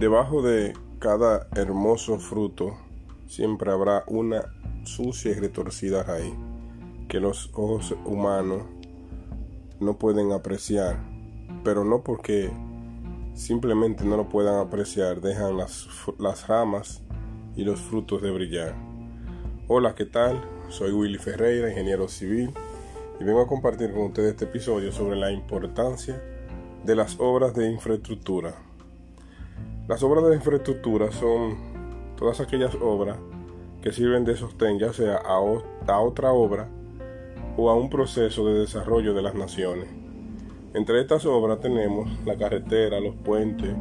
Debajo de cada hermoso fruto siempre habrá una sucia y retorcida raíz que los ojos humanos no pueden apreciar, pero no porque simplemente no lo puedan apreciar, dejan las, las ramas y los frutos de brillar. Hola, ¿qué tal? Soy Willy Ferreira, ingeniero civil, y vengo a compartir con ustedes este episodio sobre la importancia de las obras de infraestructura. Las obras de infraestructura son todas aquellas obras que sirven de sostén ya sea a, otra obra o a un proceso de desarrollo de las naciones. Entre estas obras tenemos la carretera, los puentes,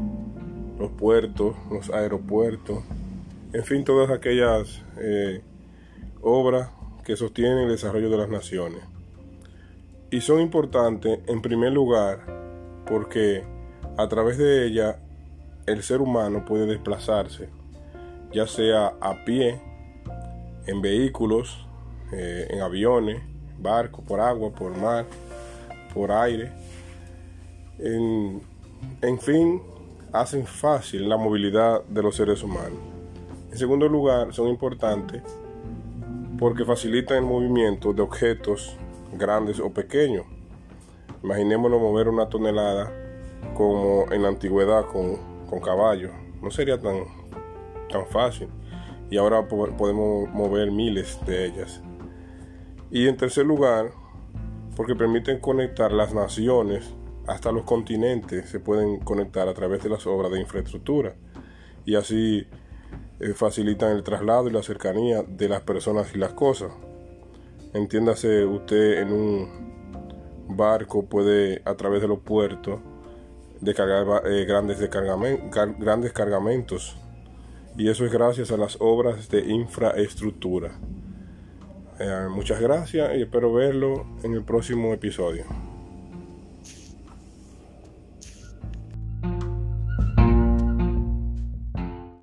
los puertos, los aeropuertos, en fin, todas aquellas eh, obras que sostienen el desarrollo de las naciones. Y son importantes en primer lugar porque a través de ella el ser humano puede desplazarse, ya sea a pie, en vehículos, eh, en aviones, barcos, por agua, por mar, por aire. En, en fin, hacen fácil la movilidad de los seres humanos. En segundo lugar, son importantes porque facilitan el movimiento de objetos grandes o pequeños. Imaginémonos mover una tonelada como en la antigüedad con, con caballos. No sería tan, tan fácil. Y ahora podemos mover miles de ellas. Y en tercer lugar, porque permiten conectar las naciones hasta los continentes, se pueden conectar a través de las obras de infraestructura. Y así eh, facilitan el traslado y la cercanía de las personas y las cosas. Entiéndase, usted en un barco puede a través de los puertos descargar eh, grandes, grandes cargamentos y eso es gracias a las obras de infraestructura. Eh, muchas gracias y espero verlo en el próximo episodio.